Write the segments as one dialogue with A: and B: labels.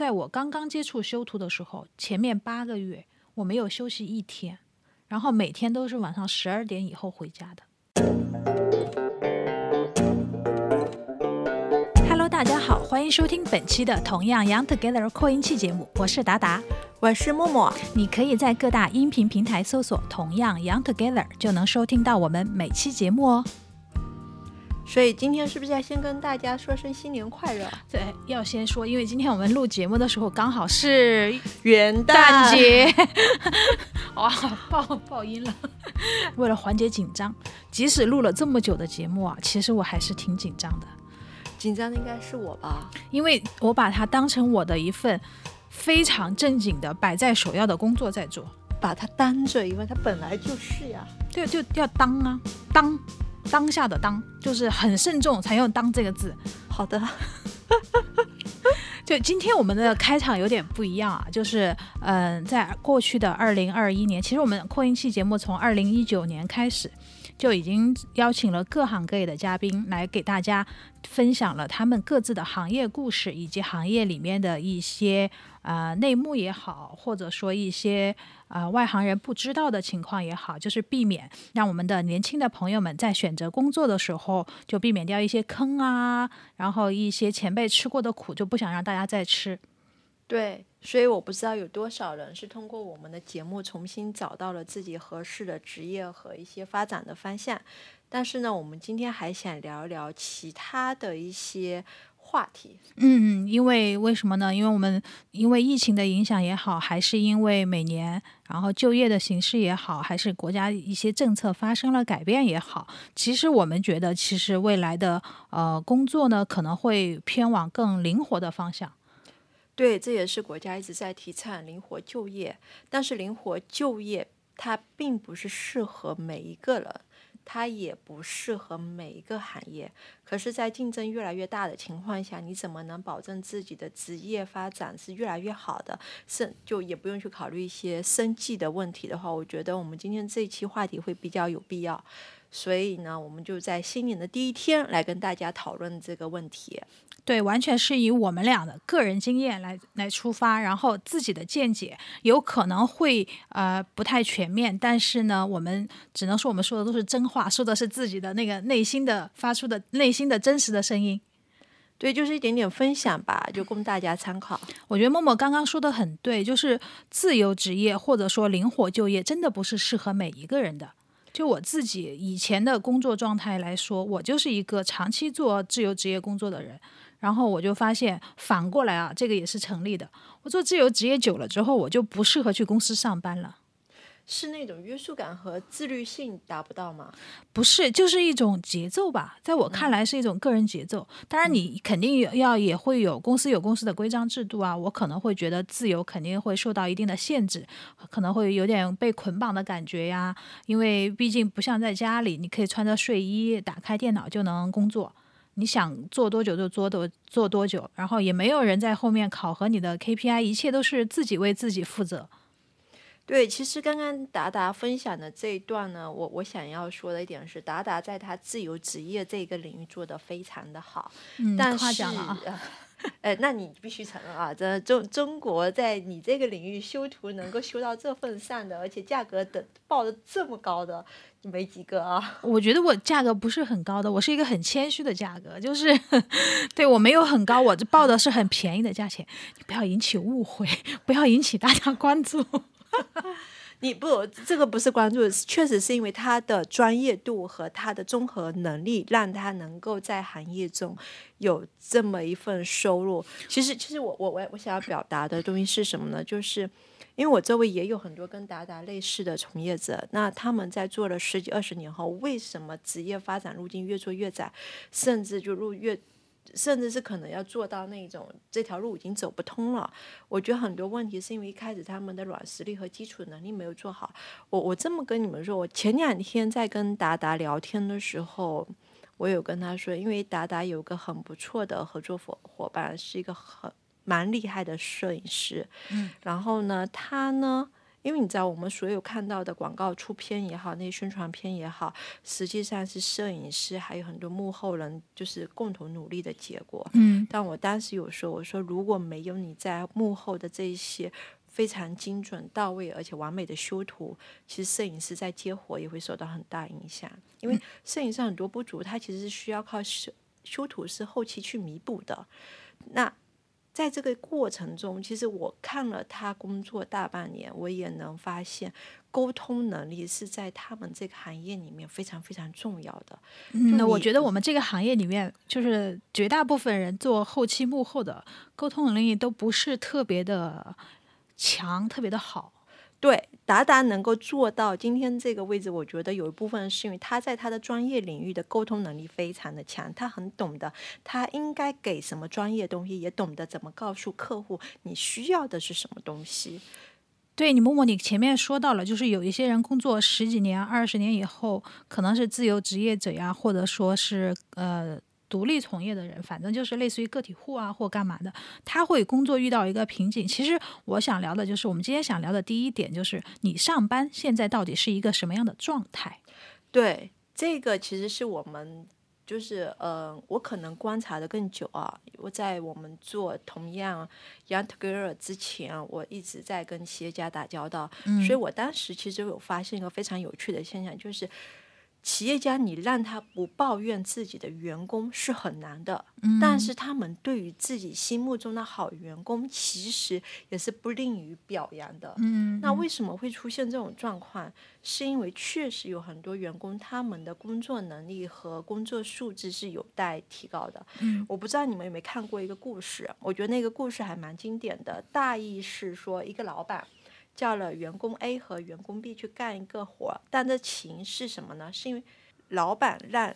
A: 在我刚刚接触修图的时候，前面八个月我没有休息一天，然后每天都是晚上十二点以后回家的。Hello，大家好，欢迎收听本期的同样 Young Together 扩音器节目，我是达达。
B: 我是默默，
A: 你可以在各大音频平台搜索“同样 Young Together”，就能收听到我们每期节目哦。
B: 所以今天是不是要先跟大家说声新年快乐？
A: 对，要先说，因为今天我们录节目的时候刚好是
B: 元
A: 旦节。哇，爆爆音了！为了缓解紧张，即使录了这么久的节目啊，其实我还是挺紧张的。
B: 紧张的应该是我吧？
A: 因为我把它当成我的一份。非常正经的摆在首要的工作在做，
B: 把它当着，因为它本来就是呀，
A: 对，就要当啊，当当下的当，就是很慎重才用“当”这个字。
B: 好的，
A: 就今天我们的开场有点不一样啊，就是嗯，在过去的二零二一年，其实我们扩音器节目从二零一九年开始。就已经邀请了各行各业的嘉宾来给大家分享了他们各自的行业故事，以及行业里面的一些啊内幕也好，或者说一些啊外行人不知道的情况也好，就是避免让我们的年轻的朋友们在选择工作的时候就避免掉一些坑啊，然后一些前辈吃过的苦就不想让大家再吃。
B: 对，所以我不知道有多少人是通过我们的节目重新找到了自己合适的职业和一些发展的方向。但是呢，我们今天还想聊一聊其他的一些话题。
A: 嗯，因为为什么呢？因为我们因为疫情的影响也好，还是因为每年然后就业的形势也好，还是国家一些政策发生了改变也好，其实我们觉得，其实未来的呃工作呢，可能会偏往更灵活的方向。
B: 对，这也是国家一直在提倡灵活就业，但是灵活就业它并不是适合每一个人，它也不适合每一个行业。可是，在竞争越来越大的情况下，你怎么能保证自己的职业发展是越来越好的？是就也不用去考虑一些生计的问题的话，我觉得我们今天这一期话题会比较有必要。所以呢，我们就在新年的第一天来跟大家讨论这个问题。
A: 对，完全是以我们俩的个人经验来来出发，然后自己的见解有可能会呃不太全面，但是呢，我们只能说我们说的都是真话，说的是自己的那个内心的发出的内心的真实的声音。
B: 对，就是一点点分享吧，就供大家参考。
A: 我觉得默默刚刚说的很对，就是自由职业或者说灵活就业，真的不是适合每一个人的。就我自己以前的工作状态来说，我就是一个长期做自由职业工作的人。然后我就发现，反过来啊，这个也是成立的。我做自由职业久了之后，我就不适合去公司上班了。
B: 是那种约束感和自律性达不到吗？
A: 不是，就是一种节奏吧。在我看来，是一种个人节奏。当然，你肯定要也会有公司有公司的规章制度啊。我可能会觉得自由肯定会受到一定的限制，可能会有点被捆绑的感觉呀。因为毕竟不像在家里，你可以穿着睡衣，打开电脑就能工作。你想做多久就做多做多久，然后也没有人在后面考核你的 KPI，一切都是自己为自己负责。
B: 对，其实刚刚达达分享的这一段呢，我我想要说的一点是，达达在他自由职业这个领域做得非常的好，
A: 嗯，
B: 夸
A: 奖了
B: 啊。呃，那你必须承认啊，这中中国在你这个领域修图能够修到这份上的，而且价格的报的这么高的，没几个啊。
A: 我觉得我价格不是很高的，我是一个很谦虚的价格，就是 对我没有很高，我这报的是很便宜的价钱，你不要引起误会，不要引起大家关注。
B: 你不，这个不是关注，确实是因为他的专业度和他的综合能力，让他能够在行业中有这么一份收入。其实，其实我我我我想要表达的东西是什么呢？就是因为我周围也有很多跟达达类似的从业者，那他们在做了十几二十年后，为什么职业发展路径越做越窄，甚至就路越。甚至是可能要做到那种这条路已经走不通了。我觉得很多问题是因为一开始他们的软实力和基础能力没有做好。我我这么跟你们说，我前两天在跟达达聊天的时候，我有跟他说，因为达达有个很不错的合作伙伙伴，是一个很蛮厉害的摄影师。
A: 嗯。
B: 然后呢，他呢因为你知道，我们所有看到的广告出片也好，那些宣传片也好，实际上是摄影师还有很多幕后人就是共同努力的结果。
A: 嗯，
B: 但我当时有说，我说如果没有你在幕后的这一些非常精准到位而且完美的修图，其实摄影师在接活也会受到很大影响。因为摄影上很多不足，它其实是需要靠修修图师后期去弥补的。那在这个过程中，其实我看了他工作大半年，我也能发现沟通能力是在他们这个行业里面非常非常重要的。
A: 嗯，那我觉得我们这个行业里面，就是绝大部分人做后期幕后的沟通能力都不是特别的强，特别的好。
B: 对，达达能够做到今天这个位置，我觉得有一部分是因为他在他的专业领域的沟通能力非常的强，他很懂得他应该给什么专业东西，也懂得怎么告诉客户你需要的是什么东西。
A: 对你，默默，你前面说到了，就是有一些人工作十几年、二十年以后，可能是自由职业者呀，或者说是呃独立从业的人，反正就是类似于个体户啊或干嘛的，他会工作遇到一个瓶颈。其实我想聊的就是我们今天想聊的第一点，就是你上班现在到底是一个什么样的状态？
B: 对，这个其实是我们就是呃，我可能观察的更久啊。我在我们做同样 Young Together 之前，我一直在跟企业家打交道，所以我当时其实有发现一个非常有趣的现象，就是。企业家，你让他不抱怨自己的员工是很难的，但是他们对于自己心目中的好员工，其实也是不吝于表扬的。
A: 嗯，
B: 那为什么会出现这种状况？是因为确实有很多员工他们的工作能力和工作素质是有待提高的。
A: 嗯，
B: 我不知道你们有没有看过一个故事，我觉得那个故事还蛮经典的。大意是说，一个老板叫了员工 A 和员工 B 去干一个活儿，但这情是什么呢？是因为老板让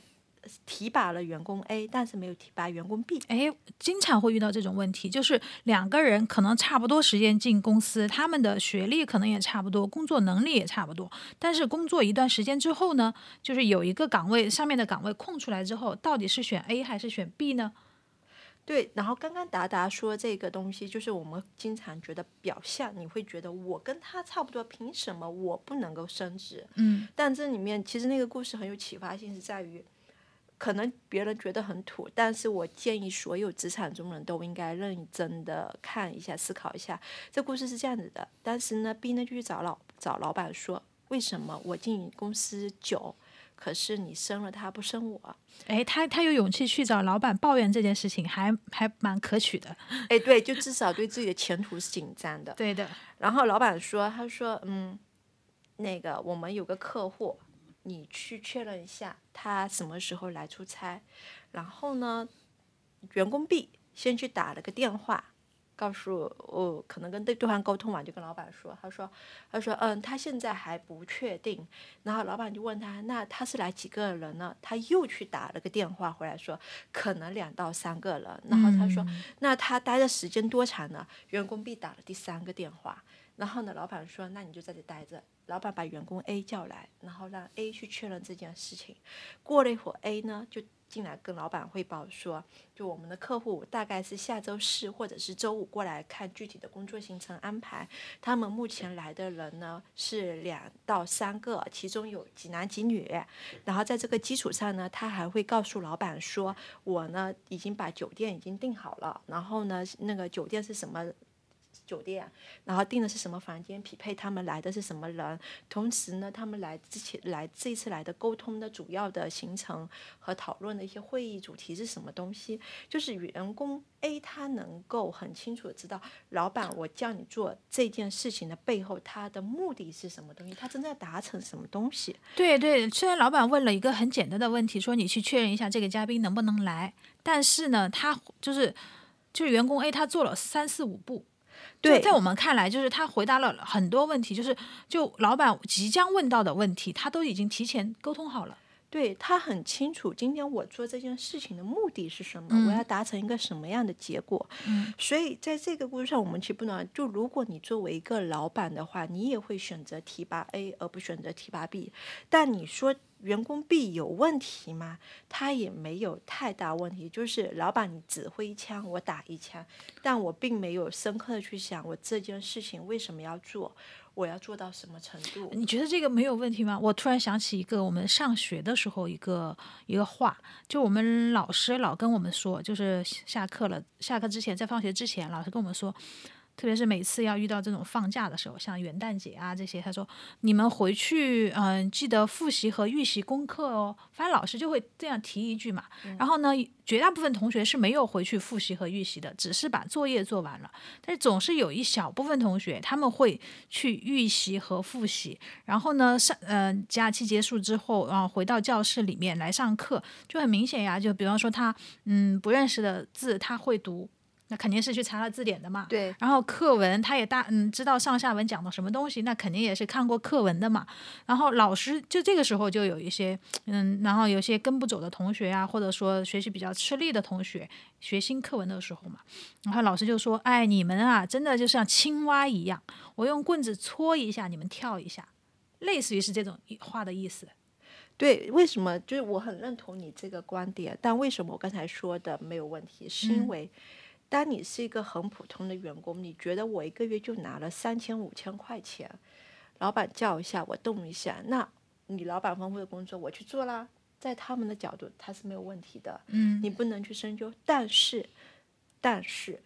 B: 提拔了员工 A，但是没有提拔员工 B。
A: 哎，经常会遇到这种问题，就是两个人可能差不多时间进公司，他们的学历可能也差不多，工作能力也差不多，但是工作一段时间之后呢，就是有一个岗位上面的岗位空出来之后，到底是选 A 还是选 B 呢？
B: 对，然后刚刚达达说这个东西，就是我们经常觉得表象，你会觉得我跟他差不多，凭什么我不能够升职？
A: 嗯，
B: 但这里面其实那个故事很有启发性，是在于，可能别人觉得很土，但是我建议所有职场中人都应该认真的看一下、思考一下。这故事是这样子的：当时呢，B 呢就去找老找老板说，为什么我进公司久，可是你生了他不生我？
A: 哎，他他有勇气去找老板抱怨这件事情，还还蛮可取的。
B: 哎，对，就至少对自己的前途是紧张的。
A: 对的，
B: 然后老板说：“他说，嗯，那个我们有个客户，你去确认一下他什么时候来出差。然后呢，员工 B 先去打了个电话，告诉我、可能跟对对方沟通完，就跟老板说，他说，他说，嗯，他现在还不确定。然后老板就问他，那他是来几个人呢？他又去打了个电话回来说，可能两到三个人。然后他说，那他待的时间多长呢？员工 B 打了第三个电话。然后呢，老板说：“那你就在这待着。”老板把员工 A 叫来，然后让 A 去确认这件事情。过了一会儿，A 呢就进来跟老板汇报说：“就我们的客户大概是下周四或者是周五过来看具体的工作行程安排。他们目前来的人呢是两到三个，其中有几男几女。然后在这个基础上呢，他还会告诉老板说：我呢已经把酒店已经订好了，然后呢那个酒店是什么？”酒店，然后订的是什么房间，匹配他们来的是什么人，同时呢，他们来之前来这次来的沟通的主要的行程和讨论的一些会议主题是什么东西，就是员工 A 他能够很清楚的知道，老板我叫你做这件事情的背后，他的目的是什么东西，他正在达成什么东西。
A: 对对，虽然老板问了一个很简单的问题，说你去确认一下这个嘉宾能不能来，但是呢，他就是就是员工 A 他做了三四五步。就
B: 对
A: 在我们看来，就是他回答了很多问题，就是就老板即将问到的问题，他都已经提前沟通好了。
B: 对他很清楚，今天我做这件事情的目的是什么，
A: 嗯
B: 我要达成一个什么样的结果。
A: 嗯，
B: 所以在这个故事上，我们其实不能就如果你作为一个老板的话，你也会选择提拔 A 而不选择提拔 B。但你说员工 B 有问题吗？他也没有太大问题，就是老板你指挥一枪，我打一枪，但我并没有深刻的去想我这件事情为什么要做。我要做到什么程度？
A: 你觉得这个没有问题吗？我突然想起一个我们上学的时候一个一个话，就我们老师老跟我们说，就是下课了，下课之前在放学之前，老师跟我们说。特别是每次要遇到这种放假的时候，像元旦节啊这些，他说你们回去嗯记得复习和预习功课哦。反正老师就会这样提一句嘛。然后呢，绝大部分同学是没有回去复习和预习的，只是把作业做完了。但是总是有一小部分同学他们会去预习和复习。然后呢，上嗯假期结束之后，然后回到教室里面来上课，就很明显呀。就比方说他嗯不认识的字他会读。那肯定是去查了字典的嘛。
B: 对。
A: 然后课文他也大嗯知道上下文讲的什么东西，那肯定也是看过课文的嘛。然后老师就这个时候就有一些嗯，然后有些跟不走的同学啊，或者说学习比较吃力的同学，学新课文的时候嘛，然后老师就说：“哎，你们啊，真的就像青蛙一样，我用棍子戳一下，你们跳一下，类似于是这种话的意思。”
B: 对，为什么？就是我很认同你这个观点，但为什么我刚才说的没有问题？是因为。当你是一个很普通的员工，你觉得我一个月就拿了三千五千块钱，老板叫一下我动一下，那你老板吩咐的工作我去做啦，在他们的角度他是没有问题的，
A: 嗯，
B: 你不能去深究，但是，但是，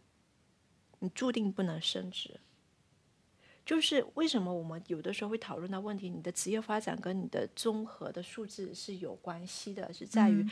B: 你注定不能升职，就是为什么我们有的时候会讨论到问题，你的职业发展跟你的综合的素质是有关系的，是在于。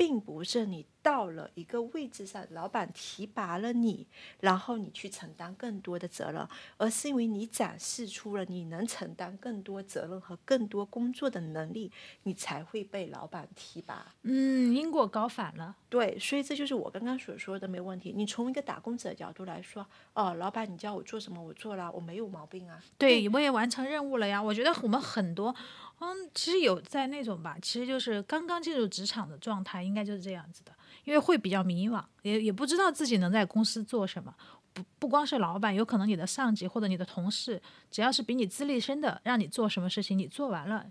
B: 并不是你到了一个位置上，老板提拔了你，然后你去承担更多的责任，而是因为你展示出了你能承担更多责任和更多工作的能力，你才会被老板提拔。
A: 嗯，因果搞反了。
B: 对，所以这就是我刚刚所说的没问题。你从一个打工者的角度来说，哦，老板你叫我做什么我做了，我没有毛病啊。
A: 对，我也完成任务了呀。我觉得我们很多。嗯，其实有在那种吧，其实就是刚刚进入职场的状态，应该就是这样子的，因为会比较迷惘，也也不知道自己能在公司做什么。不不光是老板，有可能你的上级或者你的同事，只要是比你资历深的，让你做什么事情，你做完了，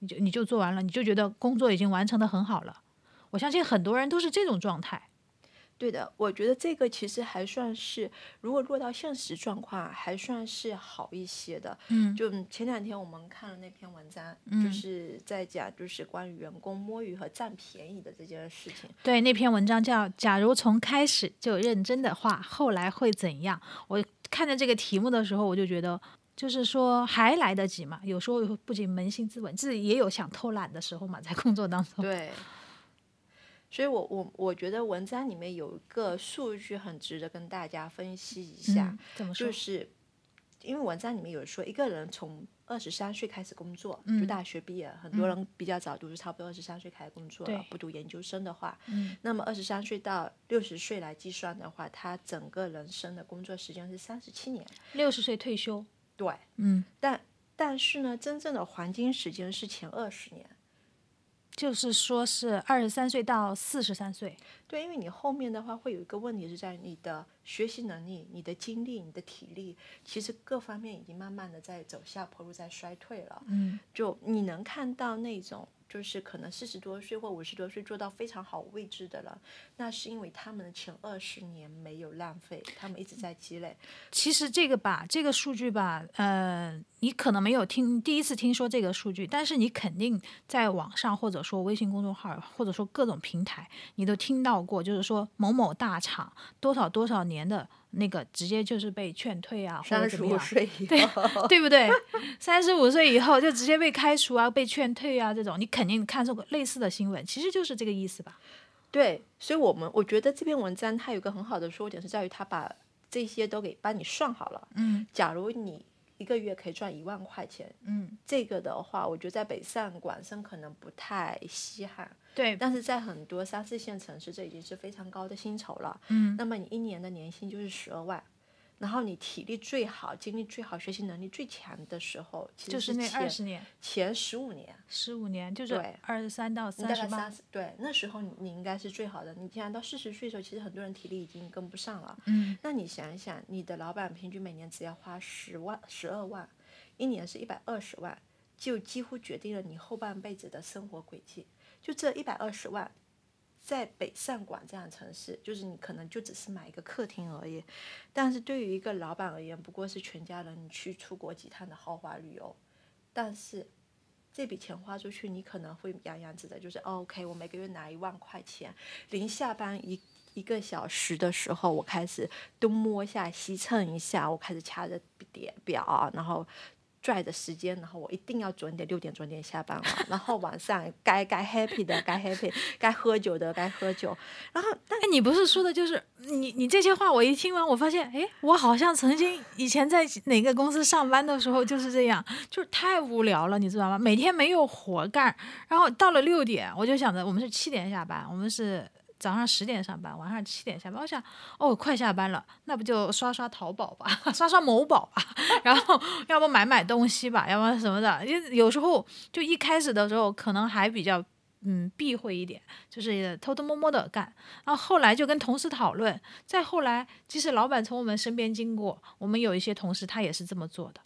A: 你就你就做完了，你就觉得工作已经完成的很好了。我相信很多人都是这种状态。
B: 对的，我觉得这个其实还算是，如果落到现实状况，还算是好一些的。
A: 嗯，
B: 就前两天我们看了那篇文章，就是在讲就是关于员工摸鱼和占便宜的这件事情。
A: 对，那篇文章叫《假如从开始就认真的话，后来会怎样》。我看着这个题目的时候，我就觉得，就是说还来得及嘛。有时候不仅扪心自问，自己也有想偷懒的时候嘛，在工作当中。
B: 对。所以，我我我觉得文章里面有一个数据很值得跟大家分析一下，
A: 怎么说？
B: 就是因为文章里面有说，一个人从二十三岁开始工作，就大学毕业，很多人比较早读，就差不多二十三岁开始工作了。不读研究生的话，那么二十三岁到六十岁来计算的话，他整个人生的工作时间是三十七年。
A: 六十岁退休。
B: 对，
A: 嗯，
B: 但但是呢，真正的黄金时间是前二十年。
A: 就是说，是二十三岁到四十三岁。
B: 对，因为你后面的话会有一个问题是在你的学习能力、你的精力、你的体力，其实各方面已经慢慢的在走下坡路，在衰退了。
A: 嗯，
B: 就你能看到那种。就是可能四十多岁或五十多岁做到非常好位置的了，那是因为他们的前二十年没有浪费，他们一直在积累。
A: 其实这个吧，这个数据吧，呃，你可能没有听第一次听说这个数据，但是你肯定在网上或者说微信公众号或者说各种平台，你都听到过，就是说某某大厂多少多少年的。那个直接就是被劝退啊，或者怎么样？对对不对？三十五岁以后就直接被开除啊，被劝退啊，这种你肯定看到过类似的新闻，其实就是这个意思吧？
B: 对，所以我们我觉得这篇文章它有个很好的说点是在于它把这些都给帮你算好了。
A: 嗯，
B: 假如你。一个月可以赚一万块钱，
A: 嗯，
B: 这个的话，我觉得在北上广深可能不太稀罕，
A: 对，
B: 但是在很多三四线城市，这已经是非常高的薪酬了，
A: 嗯，
B: 那么你一年的年薪就是十二万。然后你体力最好、精力最好、学习能力最强的时候，
A: 就是那二十年
B: 前十五年，
A: 十五年就是二十三到三十八。
B: 对，那时候你你应该是最好的。你既然到四十岁的时候，其实很多人体力已经跟不上了。
A: 嗯。
B: 那你想一想，你的老板平均每年只要花十万、十二万，一年是一百二十万，就几乎决定了你后半辈子的生活轨迹。就这一百二十万。在北上广这样城市，就是你可能就只是买一个客厅而已，但是对于一个老板而言，不过是全家人你去出国几趟的豪华旅游。但是这笔钱花出去，你可能会洋洋自得，就是 OK，我每个月拿一万块钱，临下班一一个小时的时候，我开始东摸一下西蹭一下，我开始掐着点表，然后。拽的时间，然后我一定要准点六点准点下班了。然后晚上该该 happy 的该 happy，该喝酒的该喝酒。然后，
A: 哎，你不是说的就是你你这些话，我一听完，我发现，哎，我好像曾经以前在哪个公司上班的时候就是这样，就是太无聊了，你知道吗？每天没有活干，然后到了六点，我就想着我们是七点下班，我们是。早上十点上班，晚上七点下班。我想，哦，快下班了，那不就刷刷淘宝吧，刷刷某宝吧，然后要不买买东西吧，要不什么的。因为有时候就一开始的时候可能还比较嗯避讳一点，就是偷偷摸摸的干。然后后来就跟同事讨论，再后来即使老板从我们身边经过，我们有一些同事他也是这么做的。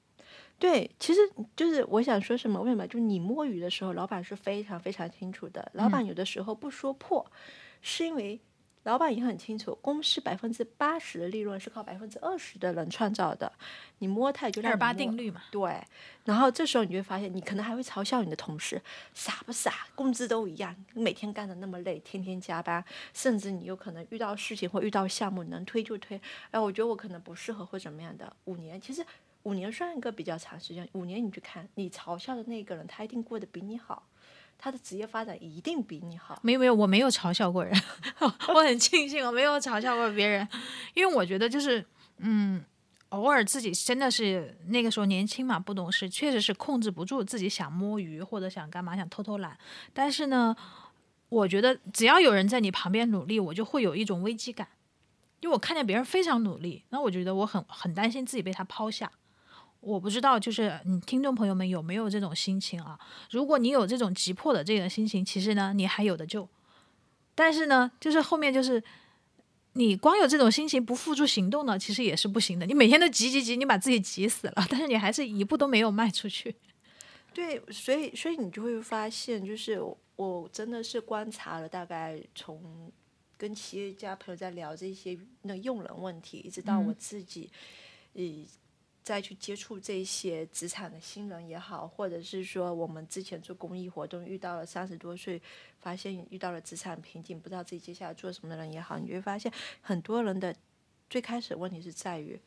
B: 对，其实就是我想说什么，为什么？就你摸鱼的时候，老板是非常非常清楚的。老板有的时候不说破。是因为老板也很清楚，公司百分之八十的利润是靠百分之二十的人创造的。你摸它，就
A: 二八定律嘛。
B: 对，然后这时候你会发现，你可能还会嘲笑你的同事，傻不傻？工资都一样，每天干的那么累，天天加班，甚至你有可能遇到事情或遇到项目能推就推。哎，我觉得我可能不适合或怎么样的。五年，其实五年算一个比较长时间。五年你去看，你嘲笑的那个人，他一定过得比你好。他的职业发展一定比你好。
A: 没有没有，我没有嘲笑过人，我很庆幸我没有嘲笑过别人，因为我觉得就是，嗯，偶尔自己真的是那个时候年轻嘛，不懂事，确实是控制不住自己想摸鱼或者想干嘛，想偷偷懒。但是呢，我觉得只要有人在你旁边努力，我就会有一种危机感，因为我看见别人非常努力，那我觉得我很很担心自己被他抛下。我不知道，就是你听众朋友们有没有这种心情啊？如果你有这种急迫的这个心情，其实呢，你还有的救。但是呢，就是后面就是你光有这种心情不付诸行动呢，其实也是不行的。你每天都急急急，你把自己急死了，但是你还是一步都没有迈出去。
B: 对，所以所以你就会发现，就是我真的是观察了大概从跟企业家朋友在聊这些那用人问题，一直到我自己，以。再去接触这些职场的新人也好，或者是说我们之前做公益活动遇到了三十多岁，发现遇到了职场瓶颈，不知道自己接下来做什么的人也好，你就会发现很多人的最开始问题是在于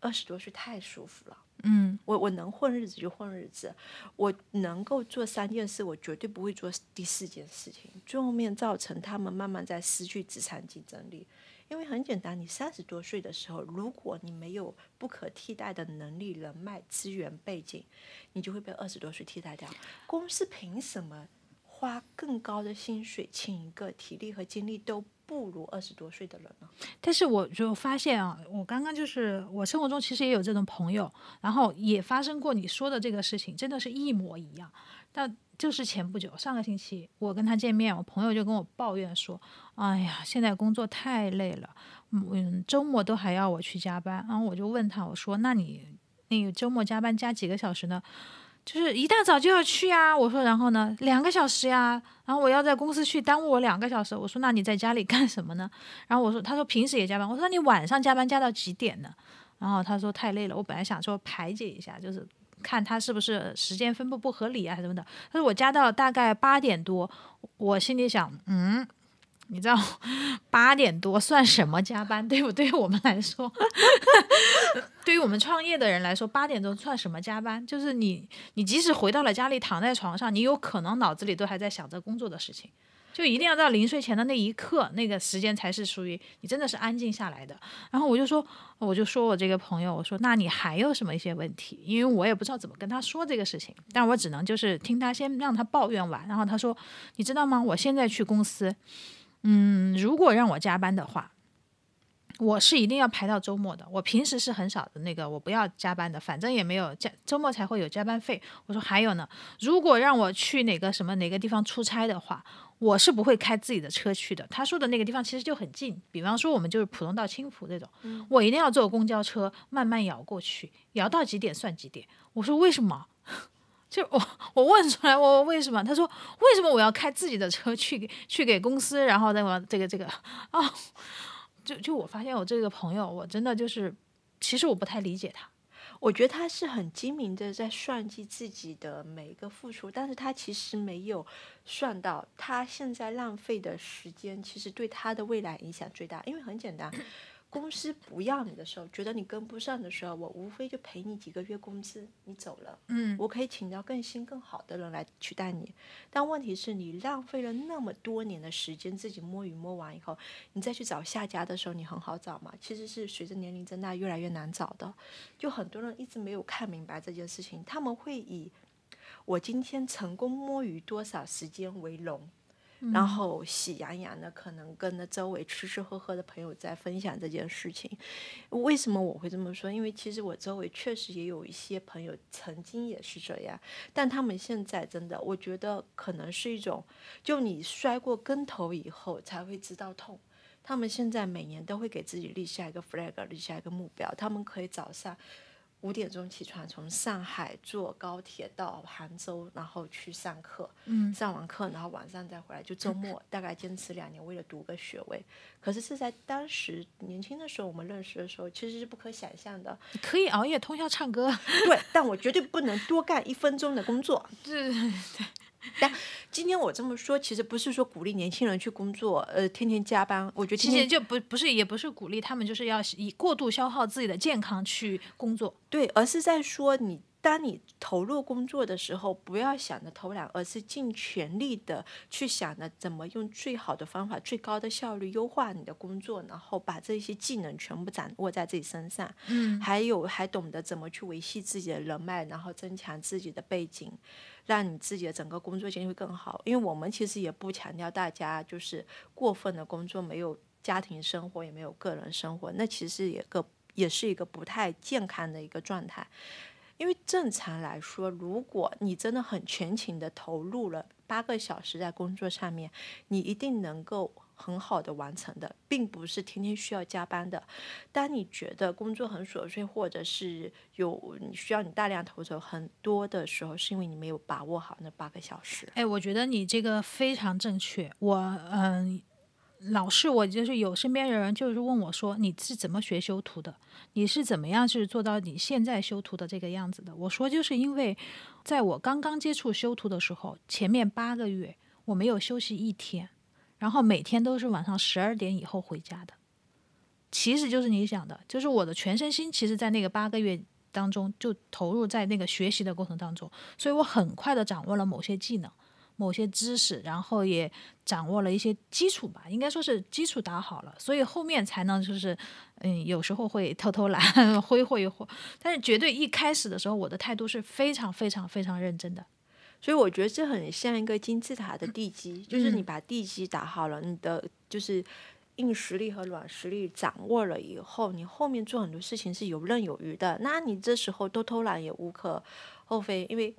B: 二十多岁太舒服了。
A: 嗯，
B: 我我能混日子就混日子，我能够做三件事，我绝对不会做第四件事情，最后面造成他们慢慢在失去职场竞争力。因为很简单，你三十多岁的时候，如果你没有不可替代的能力、人脉、资源、背景，你就会被二十多岁替代掉。公司凭什么花更高的薪水请一个体力和精力都不如二十多岁的人呢？
A: 但是我就发现啊，我刚刚就是我生活中其实也有这种朋友，然后也发生过你说的这个事情，真的是一模一样。但就是前不久，上个星期我跟他见面，我朋友就跟我抱怨说：“哎呀，现在工作太累了，嗯，周末都还要我去加班。”然后我就问他，我说：“那你那个周末加班加几个小时呢？就是一大早就要去呀。”我说：“然后呢，两个小时呀。然后我要在公司去，耽误我两个小时。”我说：“那你在家里干什么呢？”然后我说：“他说平时也加班。”我说：“你晚上加班加到几点呢？”然后他说：“太累了。”我本来想说排解一下，就是。看他是不是时间分布不合理啊什么的。他说我加到大概八点多，我心里想，嗯，你知道八点多算什么加班？对不？对于我们来说，对于我们创业的人来说，八点钟算什么加班？就是你，你即使回到了家里，躺在床上，你有可能脑子里都还在想着工作的事情。就一定要到临睡前的那一刻，那个时间才是属于你真的是安静下来的。然后我就说，我就说我这个朋友，我说那你还有什么一些问题？因为我也不知道怎么跟他说这个事情，但我只能就是听他先让他抱怨完。然后他说，你知道吗？我现在去公司，嗯，如果让我加班的话，我是一定要排到周末的。我平时是很少的那个，我不要加班的，反正也没有加周末才会有加班费。我说还有呢，如果让我去哪个什么哪个地方出差的话。我是不会开自己的车去的。他说的那个地方其实就很近，比方说我们就是浦东到青浦这种，我一定要坐公交车慢慢摇过去，摇到几点算几点。我说为什么？就我我问出来，我为什么？他说为什么我要开自己的车去给去给公司，然后再往这个这个啊，就就我发现我这个朋友，我真的就是，其实我不太理解他。
B: 我觉得他是很精明的在算计自己的每一个付出，但是他其实没有算到他现在浪费的时间，其实对他的未来影响最大。因为很简单，公司不要你的时候，觉得你跟不上的时候，我无非就赔你几个月工资，你走了，
A: 嗯
B: 我可以请到更新更好的人来取代你。但问题是你浪费了那么多年的时间，自己摸鱼摸完以后，你再去找下家的时候，你很好找嘛？其实是随着年龄增大越来越难找的。就很多人一直没有看明白这件事情，他们会以我今天成功摸鱼多少时间为荣。然后喜洋洋的，可能跟着周围吃吃喝喝的朋友在分享这件事情。为什么我会这么说？因为其实我周围确实也有一些朋友曾经也是这样，但他们现在真的，我觉得可能是一种，就你摔过跟头以后才会知道痛。他们现在每年都会给自己立下一个 flag，立下一个目标，他们可以早上五点钟起床，从上海坐高铁到杭州，然后去上课，
A: 嗯
B: 上完课，然后晚上再回来，就周末大概坚持两年，为了读个学位。可是是在当时年轻的时候，我们认识的时候，其实是不可想象的。
A: 你可以熬夜通宵唱歌，
B: 对，但我绝对不能多干一分钟的工作。
A: 对对对
B: 今天我这么说，其实不是说鼓励年轻人去工作，呃，天天加班。我觉得
A: 其实就不不是也不是鼓励他们，就是要以过度消耗自己的健康去工作。
B: 对，而是在说你，当你投入工作的时候，不要想着偷懒，而是尽全力的去想着怎么用最好的方法、最高的效率优化你的工作，然后把这些技能全部掌握在自己身上。
A: 嗯，
B: 还有还懂得怎么去维系自己的人脉，然后增强自己的背景，让你自己的整个工作经历会更好。因为我们其实也不强调大家就是过分的工作，没有家庭生活，也没有个人生活，那其实也个也是一个不太健康的一个状态。因为正常来说，如果你真的很全情的投入了八个小时在工作上面，你一定能够很好的完成的，并不是天天需要加班的。当你觉得工作很琐碎，或者是有你需要你大量投入很多的时候，是因为你没有把握好那八个小时。
A: 哎，我觉得你这个非常正确。我嗯，老是我就是有身边的人就是问我说，你是怎么学修图的？你是怎么样去做到你现在修图的这个样子的？我说就是因为在我刚刚接触修图的时候，前面八个月我没有休息一天，然后每天都是晚上十二点以后回家的。其实就是你想的，就是我的全身心，其实在那个八个月当中就投入在那个学习的过程当中，所以我很快的掌握了某些技能、某些知识，然后也掌握了一些基础吧，应该说是基础打好了，所以后面才能就是，嗯，有时候会偷偷懒 挥霍一会，但是绝对一开始的时候，我的态度是非常非常非常认真的。
B: 所以我觉得这很像一个金字塔的地基，就是你
A: 嗯
B: 把地基打好了，你的就是硬实力和软实力掌握了以后，你后面做很多事情是游刃有余的。那你这时候都偷懒也无可厚非，因为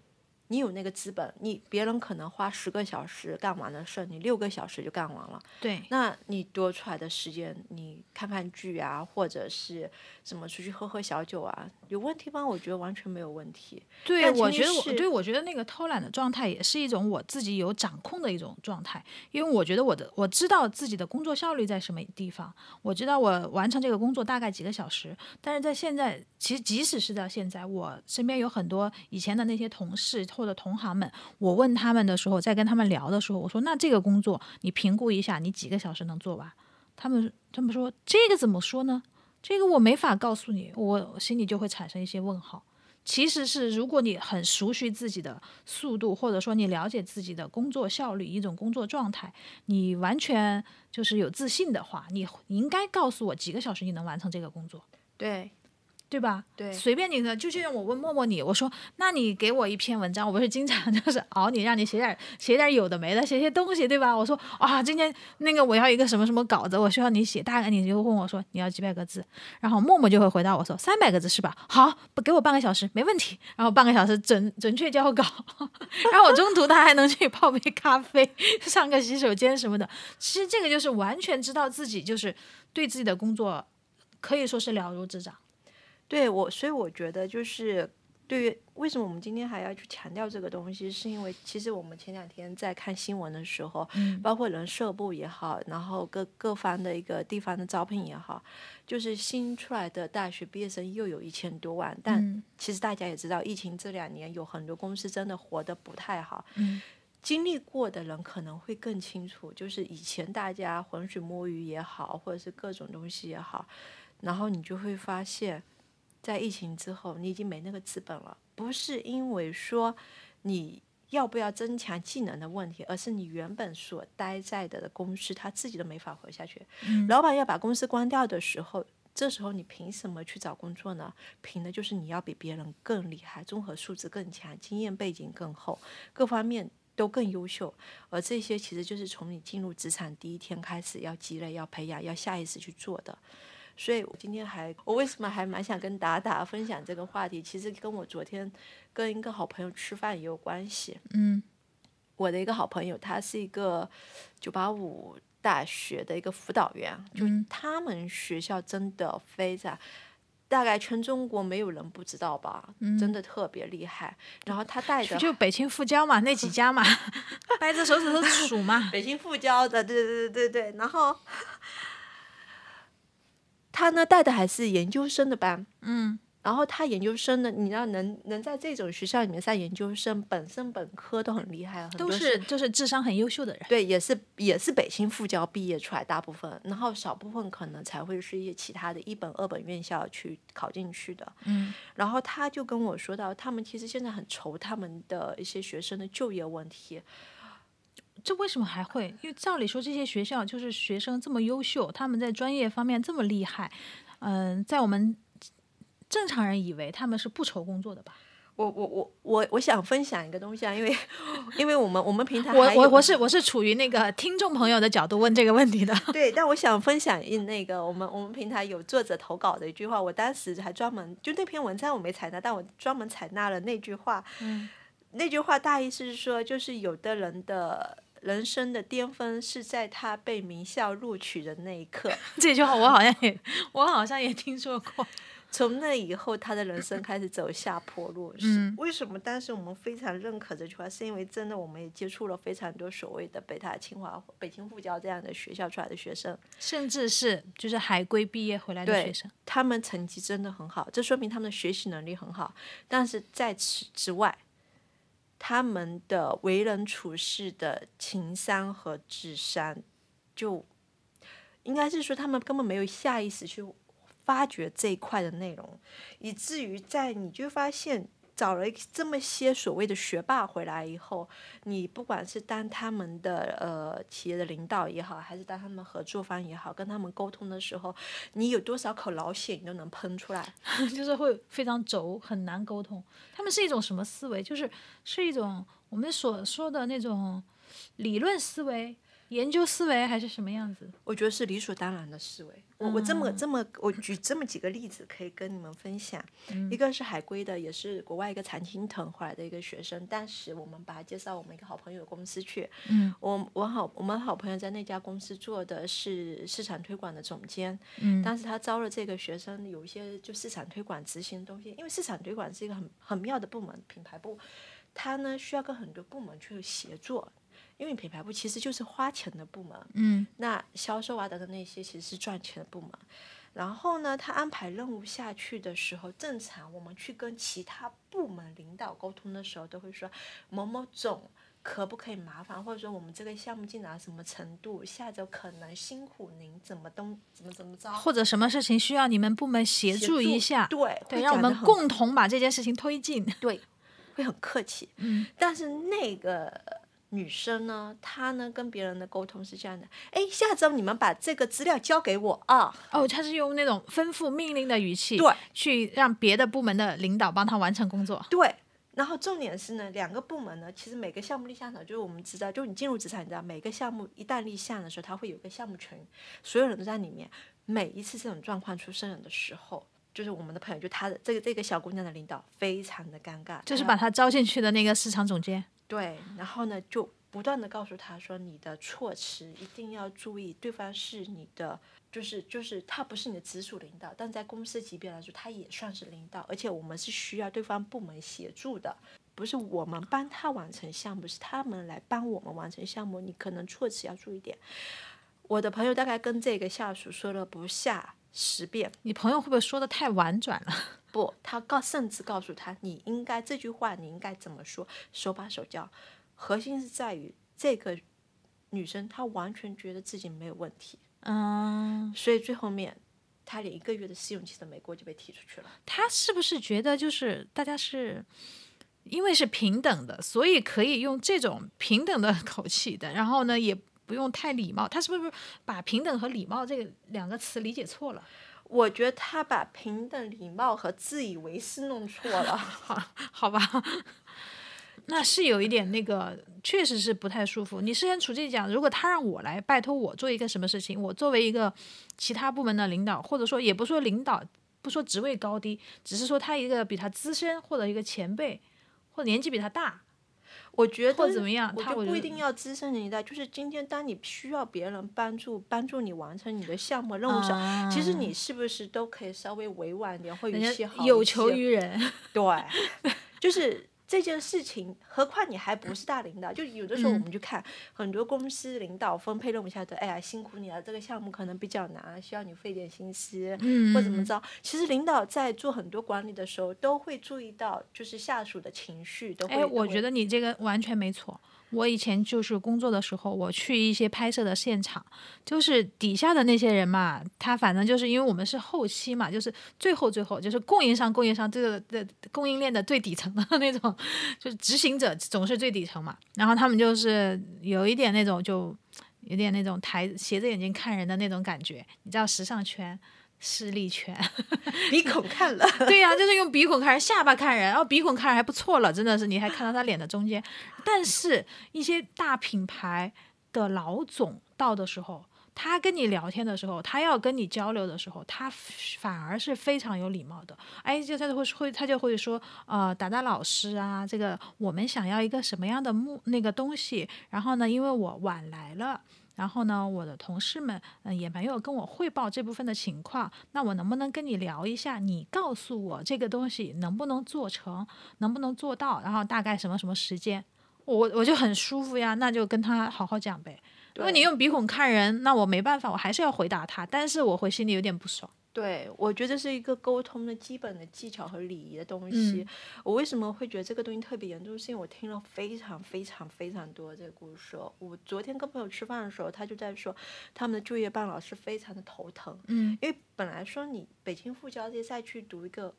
B: 你有那个资本，你别人可能花十个小时干完的事儿，你六个小时就干完了。
A: 对，
B: 那你多出来的时间，你看看剧啊，或者是什么出去喝喝小酒啊，有问题吗？我觉得完全没有问题。
A: 对，我觉得我对我觉得那个偷懒的状态也是一种我自己有掌控的一种状态，因为我觉得我的我知道自己的工作效率在什么地方，我知道我完成这个工作大概几个小时，但是在现在，其实即使是到现在，我身边有很多以前的那些同事或者同行们，我问他们的时候，在跟他们聊的时候，我说那这个工作你评估一下，你几个小时能做完？他们他们说这个怎么说呢？这个我没法告诉你，我心里就会产生一些问号。其实是，如果你很熟悉自己的速度，或者说你了解自己的工作效率、一种工作状态，你完全就是有自信的话，你你应该告诉我几个小时你能完成这个工作，
B: 对
A: 对吧？
B: 对
A: 随便你的，就像我问默默你，我说，那你给我一篇文章，我不是经常 就是熬你，让你写点写点有的没的，写些东西，对吧？我说啊，今天那个我要一个什么什么稿子，我需要你写，大概你就问我说你要几百个字，然后默默就会回答我说三百个字是吧？好，不给我半个小时，没问题。然后半个小时准准确交稿，然后我中途他还能去泡杯咖啡，上个洗手间什么的。其实这个就是完全知道自己就是对自己的工作可以说是了如指掌。
B: 对我，所以我觉得就是对于为什么我们今天还要去强调这个东西，是因为其实我们前两天在看新闻的时候，
A: 嗯。
B: 包括人社部也好，然后各各方的一个地方的招聘也好，就是新出来的大学毕业生又有一千多万，但
A: 嗯。
B: 其实大家也知道，疫情这两年有很多公司真的活得不太好。
A: 嗯。
B: 经历过的人可能会更清楚，就是以前大家浑水摸鱼也好，或者是各种东西也好，然后你就会发现，在疫情之后，你已经没那个资本了，不是因为说你要不要增强技能的问题，而是你原本所待在的公司，他自己都没法活下去。
A: 嗯
B: 老板要把公司关掉的时候，这时候你凭什么去找工作呢？凭的就是你要比别人更厉害，综合素质更强，经验背景更厚，各方面都更优秀。而这些其实就是从你进入职场第一天开始要积累、要培养、要下意识去做的。所以我今天还，我为什么还蛮想跟达达分享这个话题？其实跟我昨天跟一个好朋友吃饭也有关系。
A: 嗯
B: 我的一个好朋友，他是一个九八五大学的一个辅导员，就
A: 嗯
B: 他们学校真的非常，大概全中国没有人不知道吧，真的特别厉害。然后他带的
A: 就北京复交嘛，那几家嘛，掰着手指头数嘛。
B: 北京复交的，对对对对对。然后他呢带的还是研究生的班，
A: 嗯
B: 然后他研究生呢，你知道能能在这种学校里面上研究生，本身本科都很厉害，很
A: 都是就是智商很优秀的人。
B: 对，也是也是北京复交毕业出来，大部分，然后少部分可能才会是一些其他的一本、二本院校去考进去的。
A: 嗯
B: 然后他就跟我说到，他们其实现在很愁他们的一些学生的就业问题。
A: 这为什么还会？因为照理说这些学校就是学生这么优秀，他们在专业方面这么厉害，嗯、在我们正常人以为他们是不愁工作的吧？
B: 我我我我我想分享一个东西啊，因为因为我们我们平台
A: 我我我是我是处于那个听众朋友的角度问这个问题的。
B: 对，但我想分享一那个我们我们平台有作者投稿的一句话，我当时还专门就那篇文章我没采纳，但我专门采纳了那句话。
A: 嗯
B: 那句话大意是说，就是有的人的人生的巅峰是在他被名校录取的那一刻，
A: 这句话我好像也我好像也听说过。
B: 从那以后他的人生开始走下坡路。是
A: 嗯
B: 为什么当时我们非常认可这句话？是因为真的我们也接触了非常多所谓的北大、清华、北京复交这样的学校出来的学生。
A: 甚至是就是海归毕业回来的学生，
B: 他们成绩真的很好，这说明他们的学习能力很好。但是在此之外，他们的为人处事的情商和智商，就应该是说他们根本没有下意识去发掘这一块的内容，以至于在你就发现。找了这么些所谓的学霸回来以后，你不管是当他们的呃企业的领导也好，还是当他们合作方也好，跟他们沟通的时候，你有多少口老血你都能喷出来。
A: 就是会非常轴，很难沟通。他们是一种什么思维？就是是一种我们所说的那种理论思维、研究思维，还是什么样子？
B: 我觉得是理所当然的思维。我我这么这么我举这么几个例子可以跟你们分享。一个是海归的，也是国外一个常青藤回来的一个学生。当时我们把他介绍我们一个好朋友的公司去。
A: 嗯，
B: 我我好我们好朋友在那家公司做的是市场推广的总监。
A: 嗯
B: 当时他招了这个学生，有一些就市场推广执行的东西，因为市场推广是一个很很妙的部门，品牌部，他呢需要跟很多部门去协作。因为品牌部其实就是花钱的部门，
A: 嗯
B: 那销售啊等等那些其实是赚钱的部门。然后呢，他安排任务下去的时候，正常我们去跟其他部门领导沟通的时候，都会说某某总可不可以麻烦，或者说我们这个项目进展到什么程度，下周可能辛苦您怎么东怎么怎么着，
A: 或者什么事情需要你们部门协
B: 协
A: 助一下，
B: 对
A: 对，让我们共同把这件事情推进。
B: 对，会很客气。
A: 嗯，
B: 但是那个女生呢，她呢跟别人的沟通是这样的：哎，下周你们把这个资料交给我啊。
A: 哦，她是用那种吩咐命令的语气，
B: 对，
A: 去让别的部门的领导帮她完成工作。
B: 对，然后重点是呢，两个部门呢，其实每个项目立项的，就是我们知道，就是你进入职场，你知道，每个项目一旦立项的时候，它会有一个项目群，所有人都在里面。每一次这种状况出现的时候，就是我们的朋友，就她的这个这个小姑娘的领导非常的尴尬，
A: 就是把她招进去的那个市场总监，
B: 对，然后呢就不断的告诉他说，你的措辞一定要注意，对方是你的，就是就是他不是你的直属领导，但在公司级别来说，他也算是领导，而且我们是需要对方部门协助的，不是我们帮他完成项目，是他们来帮我们完成项目，你可能措辞要注意点。我的朋友大概跟这个下属说了不下十遍，
A: 你朋友会不会说的太婉转了？
B: 不，他告甚至告诉他，你应该这句话你应该怎么说，手把手教。核心是在于这个女生，她完全觉得自己没有问题，
A: 嗯，
B: 所以最后面她连一个月的试用期都没过就被踢出去了。
A: 他是不是觉得就是大家是因为是平等的，所以可以用这种平等的口气的，然后呢也不用太礼貌？他是不是把平等和礼貌这个两个词理解错了？
B: 我觉得他把平等、礼貌和自以为是弄错了。
A: 好，好吧，那是有一点那个，确实是不太舒服。你事先处地讲，如果他让我来拜托我做一个什么事情，我作为一个其他部门的领导，或者说也不说领导，不说职位高低，只是说他一个比他资深或者一个前辈，或者年纪比他大，
B: 我觉得
A: 或怎么样，
B: 我就不一定要资深一代，就是今天当你需要别人帮助，帮助你完成你的项目任务时，
A: 嗯
B: 其实你是不是都可以稍微委婉一点，或语气好
A: 家有
B: 一
A: 求于人，
B: 对，就是这件事情，何况你还不是大领导，就有的时候我
A: 嗯
B: 们去看、很多公司领导分配任务下的，哎呀辛苦你了，这个项目可能比较难，需要你费点心思，
A: 嗯，
B: 或怎么着。其实领导在做很多管理的时候，都会注意到就是下属的情绪，都会。
A: 哎，我觉得你这个完全没错。我以前就是工作的时候，我去一些拍摄的现场，就是底下的那些人嘛，他反正就是因为我们是后期嘛，就是最后最后就是供应商供应商这个的供应链的最底层的 那种，就是执行者总是最底层嘛。然后他们就是有一点那种就有点那种抬斜着眼睛看人的那种感觉，你知道时尚圈。势力圈，
B: 鼻孔看了，
A: 对呀、就是用鼻孔看人，下巴看人，然后鼻孔看人还不错了，真的是你还看到他脸的中间。但是，一些大品牌的老总到的时候，他跟你聊天的时候，他要跟你交流的时候，他反而是非常有礼貌的。哎，就他就会会他就会说，呃，达达老师啊，这个我们想要一个什么样的目那个东西，然后呢，因为我晚来了。然后呢，我的同事们嗯也没有跟我汇报这部分的情况，那我能不能跟你聊一下？你告诉我这个东西能不能做成，能不能做到，然后大概什么什么时间？我我就很舒服呀，那就跟他好好讲呗。如果你用鼻孔看人，那我没办法，我还是要回答他，但是我会心里有点不爽。
B: 对，我觉得这是一个沟通的基本的技巧和礼仪的东西。
A: 嗯
B: 我为什么会觉得这个东西特别严重？是因为我听了非常非常非常多这个故事哦。我昨天跟朋友吃饭的时候，他就在说他们的就业办老师非常的头疼，
A: 嗯
B: 因为本来说你北京复交这些再去读一个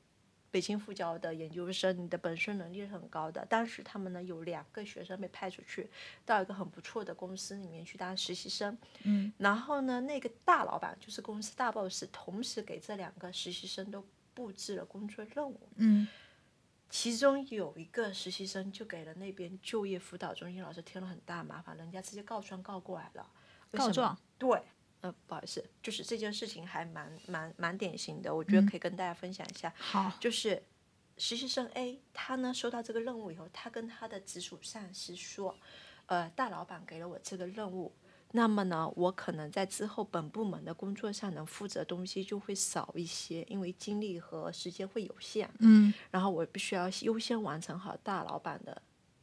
B: 北京复交的研究生，你的本身能力是很高的。当时他们呢有两个学生被派出去到一个很不错的公司里面去当实习生，
A: 嗯，
B: 然后呢那个大老板就是公司大 boss，同时给这两个实习生都布置了工作任务。
A: 嗯
B: 其中有一个实习生就给了那边就业辅导中心老师添了很大麻烦，人家直接告状告过来了。
A: 告状？
B: 对，呃，不好意思，就是这件事情还蛮蛮蛮典型的，我觉
A: 嗯
B: 得可以跟大家分享一下。
A: 好，
B: 就是实习生 A，他呢收到这个任务以后，他跟他的直属上司说，呃，大老板给了我这个任务，那么呢，我可能在之后本部门的工作上能负责的东西就会少一些，因为精力和时间会有限，
A: 嗯
B: 然后我必须要优先完成好大老板的。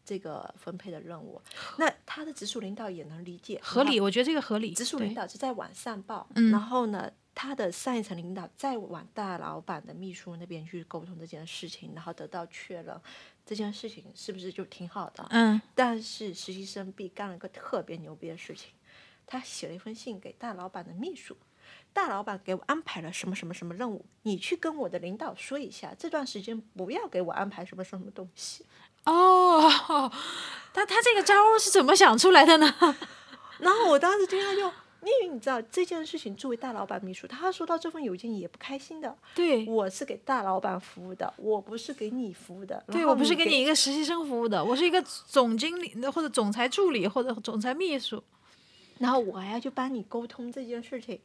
B: 这个分配的任务，那他的直属领导也能理解，
A: 合理，我觉得这个合理。
B: 直属领导就在往上报，
A: 嗯
B: 然后呢，他的上一层领导再往大老板的秘书那边去沟通这件事情，然后得到确认，这件事情是不是就挺好的？
A: 嗯
B: 但是实习生 B 干了个特别牛逼的事情，他写了一封信给大老板的秘书。大老板给我安排了什么什么什么任务，你去跟我的领导说一下，这段时间不要给我安排什么什么东西。
A: 哦，他他这个招是怎么想出来的呢？
B: 然后我当时听他就，因为你知道这件事情，作为大老板秘书，他收到这份邮件也不开心的。
A: 对
B: 我是给大老板服务的，我不是给你服务的。
A: 对我不是给
B: 给
A: 你一个实习生服务的，我是一个总经理或者总裁助理或者总裁秘书。
B: 然后我还要去帮你沟通这件事情。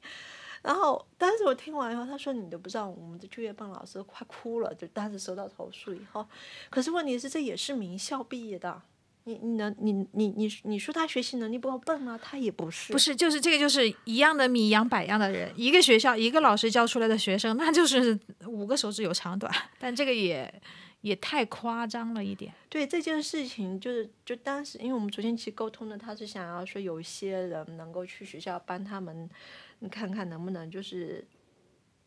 B: 然后当时我听完以后，他说你都不知道，我们的就业办老师快哭了，就当时收到投诉以后。可是问题是，这也是名校毕业的，你你能你你你你说他学习能力不够笨吗？他也不是，
A: 不是，就是这个，就是一样的米养百样的人。一个学校一个老师教出来的学生，那就是五个手指有长短。但这个也也太夸张了一点。
B: 对这件事情，就是就当时，因为我们昨天其实沟通的，他是想要说有一些人能够去学校帮他们，你看看能不能就是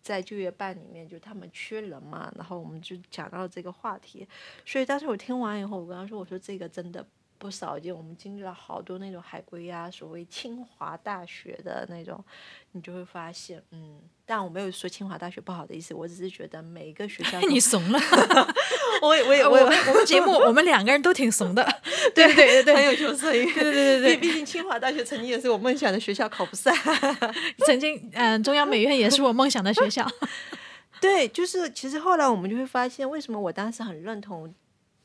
B: 在就业办里面，就他们缺人嘛，然后我们就讲到这个话题。所以当时我听完以后，我跟他说，我说这个真的。不少见，我们经历了好多那种海归呀，所谓清华大学的那种，你就会发现，嗯，但我没有说清华大学不好的意思，我只是觉得每一个学校
A: 你怂了，
B: 我我也我
A: 我我们节目我们两个人都挺怂的，对对对对，
B: 很有求生欲，
A: 对对对对，
B: 毕竟清华大学曾经也是我梦想的学校，考不上，
A: 曾经嗯，中央美院也是我梦想的学校，
B: 对，就是其实后来我们就会发现，为什么我当时很认同。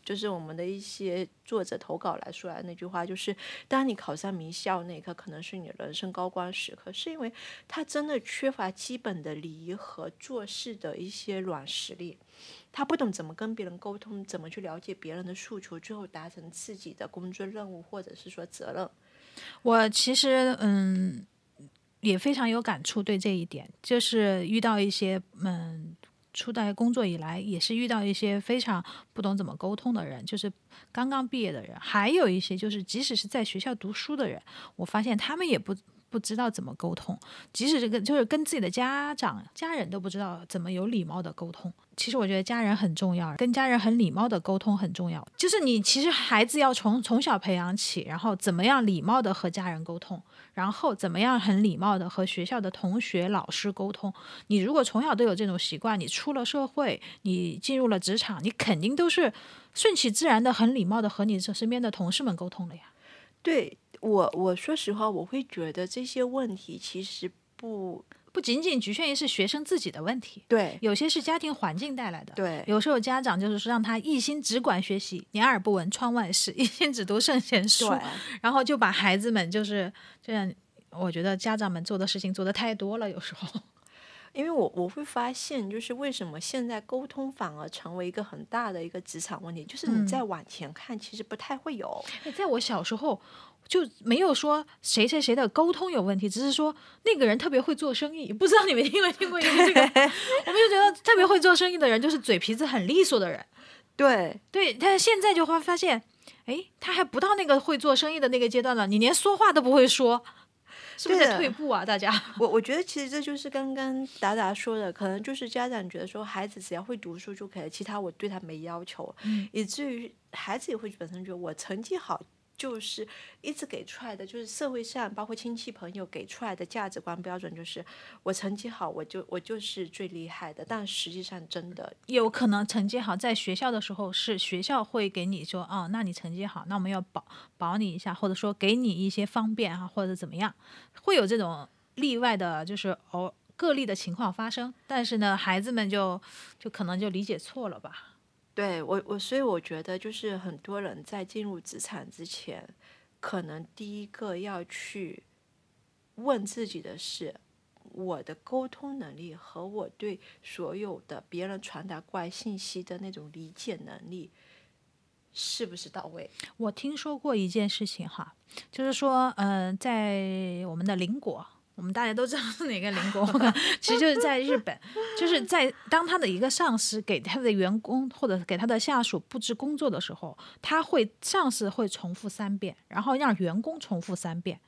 B: 就是我们的一些作者投稿来说来那句话，就是当你考上名校那一刻，可能是你人生高光时刻，是因为他真的缺乏基本的礼仪和做事的一些软实力，他不懂怎么跟别人沟通，怎么去了解别人的诉求，最后达成自己的工作任务或者是说责任。
A: 我其实嗯也非常有感触，对这一点，就是遇到一些嗯。出来工作以来，也是遇到一些非常不懂怎么沟通的人，就是刚刚毕业的人，还有一些就是即使是在学校读书的人，我发现他们也不不知道怎么沟通，即使这个就是跟自己的家长、家人都不知道怎么有礼貌的沟通。其实我觉得家人很重要，跟家人很礼貌的沟通很重要。就是你其实孩子要从从小培养起，然后怎么样礼貌的和家人沟通。然后怎么样很礼貌的和学校的同学、老师沟通？你如果从小都有这种习惯，你出了社会，你进入了职场，你肯定都是顺其自然的、很礼貌的和你身边的同事们沟通了呀。
B: 对我，我说实话，我会觉得这些问题其实不。
A: 不仅仅局限于是学生自己的问题，
B: 对，
A: 有些是家庭环境带来的，
B: 对，
A: 有时候家长就是说让他一心只管学习，两耳不闻窗外事，一心只读圣贤书，然后就把孩子们就是这样，我觉得家长们做的事情做的太多了，有时候，
B: 因为我我会发现，就是为什么现在沟通反而成为一个很大的一个职场问题，就是你再往前看，其实不太会有，
A: 在我小时候。就没有说谁谁谁的沟通有问题，只是说那个人特别会做生意。不知道你们听没听过一个这个？我们就觉得特别会做生意的人就是嘴皮子很利索的人。
B: 对
A: 对，但是现在就会发现，哎，他还不到那个会做生意的那个阶段了，你连说话都不会说，是不是在退步啊？大家，
B: 我我觉得其实这就是刚刚达达说的，可能就是家长觉得说孩子只要会读书就可以，其他我对他没要求，以至于孩子也会本身觉得我成绩好。就是一直给出来的，就是社会上包括亲戚朋友给出来的价值观标准，就是我成绩好，我就我就是最厉害的。但实际上，真的
A: 有可能成绩好，在学校的时候是学校会给你说，哦，那你成绩好，那我们要保保你一下，或者说给你一些方便啊，或者怎么样，会有这种例外的，就是哦个例的情况发生。但是呢，孩子们就就可能就理解错了吧。
B: 对我，我所以我觉得，就是很多人在进入职场之前，可能第一个要去问自己的是：我的沟通能力和我对所有的别人传达过来信息的那种理解能力是不是到位？
A: 我听说过一件事情哈，就是说，嗯，在我们的邻国。我们大家都知道是哪个邻国，其实就是在日本，就是在当他的一个上司给他的员工或者给他的下属布置工作的时候，他会上司会重复三遍，然后让员工重复三遍，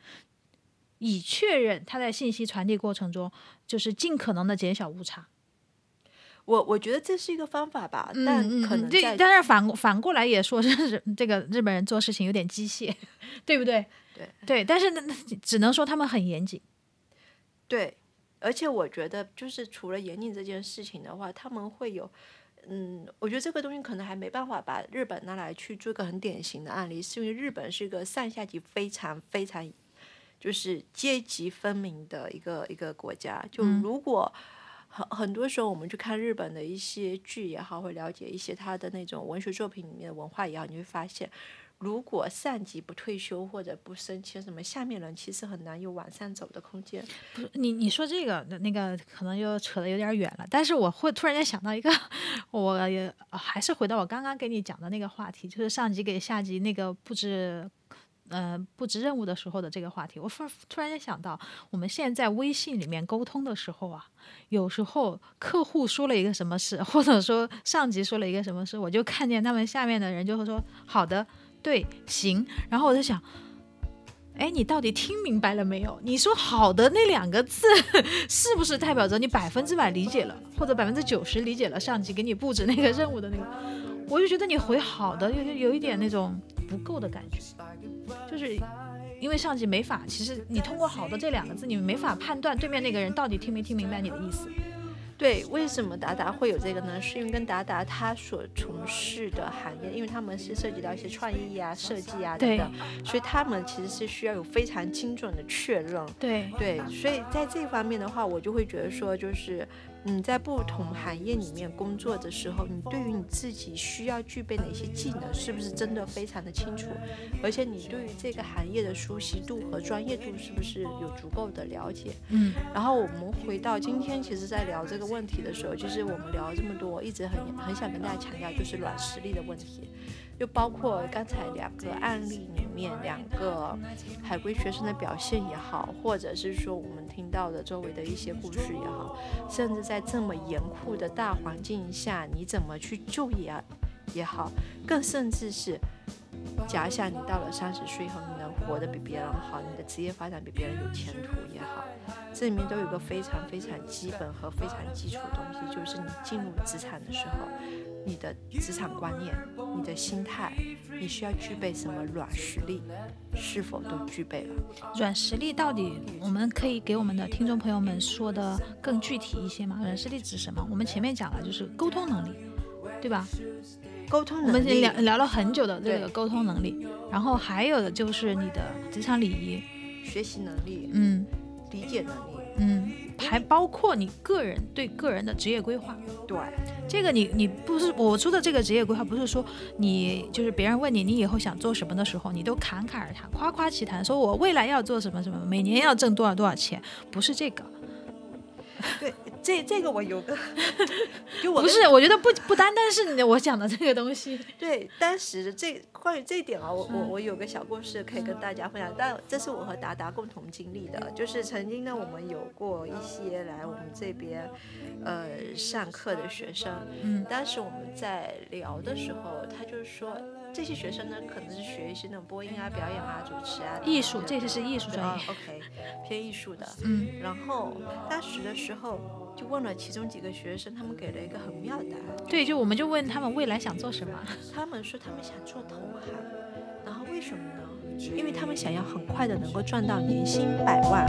A: 以确认他在信息传递过程中就是尽可能的减小误差。
B: 我我觉得这是一个方法吧，但可能
A: 这但是反反过来也说是这个日本人做事情有点机械，对不对？
B: 对
A: 对，但是呢，只能说他们很严谨。
B: 对，而且我觉得，就是除了严谨这件事情的话，他们会有，嗯，我觉得这个东西可能还没办法把日本拿来去做一个很典型的案例，是因为日本是一个上下级非常非常，就是阶级分明的一个一个国家。就如果很很多时候我们去看日本的一些剧也好，会了解一些他的那种文学作品里面的文化也好，你会发现。如果上级不退休或者不升迁，什么下面人其实很难有往上走的空间。
A: 不是你你说这个那那个可能又扯得有点远了，但是我会突然间想到一个，我也还是回到我刚刚给你讲的那个话题，就是上级给下级那个布置，呃布置任务的时候的这个话题。我突突然间想到，我们现在微信里面沟通的时候啊，有时候客户说了一个什么事，或者说上级说了一个什么事，我就看见他们下面的人就会说好的。对，行。然后我在想，哎，你到底听明白了没有？你说“好的”那两个字，是不是代表着你百分之百理解了，或者百分之九十理解了上级给你布置那个任务的那个？我就觉得你回“好的”有有一点那种不够的感觉，就是因为上级没法，其实你通过“好的”这两个字，你没法判断对面那个人到底听没听明白你的意思。
B: 对，为什么达达会有这个呢？是因为跟达达他所从事的行业，因为他们是涉及到一些创意啊、设计啊等等，所以他们其实是需要有非常精准的确认。
A: 对
B: 对，所以在这方面的话，我就会觉得说，就是。你在不同行业里面工作的时候，你对于你自己需要具备哪些技能，是不是真的非常的清楚？而且你对于这个行业的熟悉度和专业度是不是有足够的了解？
A: 嗯。
B: 然后我们回到今天，其实在聊这个问题的时候，就是我们聊了这么多，一直很很想跟大家强调，就是软实力的问题。就包括刚才两个案例里面，两个海归学生的表现也好，或者是说我们听到的周围的一些故事也好，甚至在这么严酷的大环境下，你怎么去就业也好，更甚至是假想你到了三十岁以后，你能活得比别人好，你的职业发展比别人有前途也好，这里面都有个非常非常基本和非常基础的东西，就是你进入职场的时候。你的职场观念、你的心态，你需要具备什么软实力，是否都具备了？
A: 软实力到底我们可以给我们的听众朋友们说的更具体一些吗？软实力指什么？我们前面讲了，就是沟通能力，对吧？
B: 沟通能力，我
A: 们聊聊了很久的这个沟通能力，然后还有的就是你的职场礼仪、
B: 学习能力，
A: 嗯，
B: 理解能力，
A: 嗯。还包括你个人对个人的职业规划，
B: 对
A: 这个你你不是我说的这个职业规划，不是说你就是别人问你你以后想做什么的时候，你都侃侃而谈、夸夸其谈，说我未来要做什么什么，每年要挣多少多少钱，不是这个。
B: 对。这这个我有个，就我
A: 不是，我觉得不不单单是我讲的这个东西。
B: 对，当时这关于这一点啊，我我我有个小故事可以跟大家分享，但这是我和达达共同经历的，就是曾经呢，我们有过一些来我们这边呃上课的学生，
A: 嗯，
B: 当时我们在聊的时候，他就是说。这些学生呢，可能是学一些那种播音啊、表演啊、主持啊，
A: 艺术，这些是艺术专业
B: ，OK，偏艺术的。
A: 嗯，
B: 然后当时的时候就问了其中几个学生，他们给了一个很妙的答案。
A: 对，就我们就问他们未来想做什么，
B: 他们说他们想做投行，然后为什么呢？因为他们想要很快的能够赚到年薪百万。